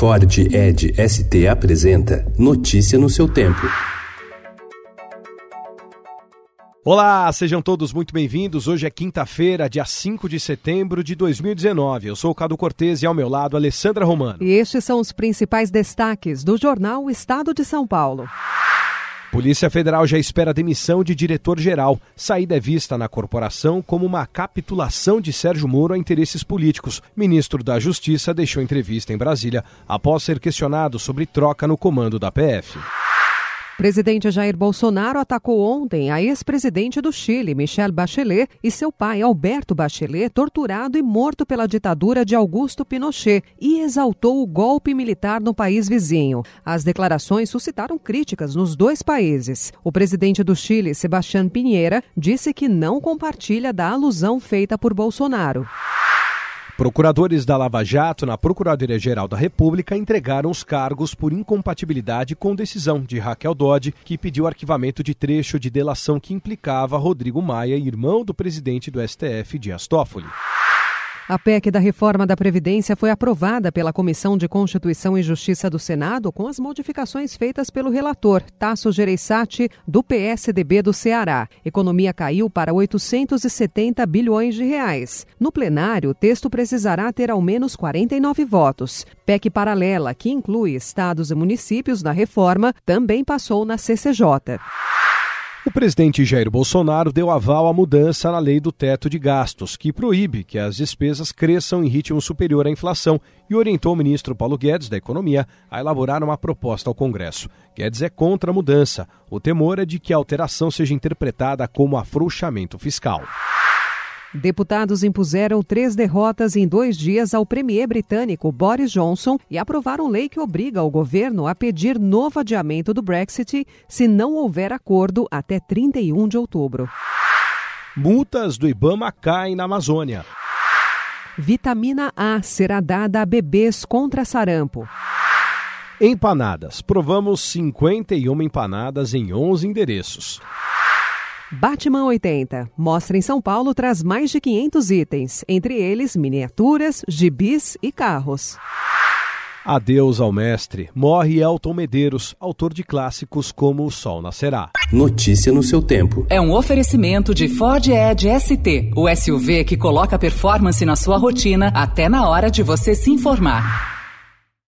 Ford Ed ST apresenta Notícia no seu tempo. Olá, sejam todos muito bem-vindos. Hoje é quinta-feira, dia 5 de setembro de 2019. Eu sou o Cado Cortez e ao meu lado, Alessandra Romano. E estes são os principais destaques do jornal Estado de São Paulo. Polícia Federal já espera a demissão de diretor-geral. Saída é vista na corporação como uma capitulação de Sérgio Moro a interesses políticos. Ministro da Justiça deixou entrevista em Brasília após ser questionado sobre troca no comando da PF. Presidente Jair Bolsonaro atacou ontem a ex-presidente do Chile, Michelle Bachelet, e seu pai, Alberto Bachelet, torturado e morto pela ditadura de Augusto Pinochet, e exaltou o golpe militar no país vizinho. As declarações suscitaram críticas nos dois países. O presidente do Chile, Sebastián Pinheira, disse que não compartilha da alusão feita por Bolsonaro. Procuradores da Lava Jato na Procuradoria-Geral da República entregaram os cargos por incompatibilidade com decisão de Raquel Dodge, que pediu arquivamento de trecho de delação que implicava Rodrigo Maia, irmão do presidente do STF, Dias Toffoli. A PEC da reforma da Previdência foi aprovada pela Comissão de Constituição e Justiça do Senado com as modificações feitas pelo relator Tasso Gereissati, do PSDB do Ceará. Economia caiu para 870 bilhões de reais. No plenário, o texto precisará ter ao menos 49 votos. PEC paralela, que inclui estados e municípios na reforma, também passou na CCJ. O presidente Jair Bolsonaro deu aval à mudança na lei do teto de gastos, que proíbe que as despesas cresçam em ritmo superior à inflação, e orientou o ministro Paulo Guedes, da Economia, a elaborar uma proposta ao Congresso. Guedes é contra a mudança. O temor é de que a alteração seja interpretada como afrouxamento fiscal. Deputados impuseram três derrotas em dois dias ao premier britânico Boris Johnson e aprovaram lei que obriga o governo a pedir novo adiamento do Brexit se não houver acordo até 31 de outubro. Multas do Ibama caem na Amazônia. Vitamina A será dada a bebês contra sarampo. Empanadas. Provamos 51 empanadas em 11 endereços. Batman 80. Mostra em São Paulo traz mais de 500 itens, entre eles miniaturas, gibis e carros. Adeus ao mestre. Morre Elton Medeiros, autor de clássicos como O Sol Nascerá. Notícia no seu tempo. É um oferecimento de Ford Edge ST, o SUV que coloca performance na sua rotina até na hora de você se informar.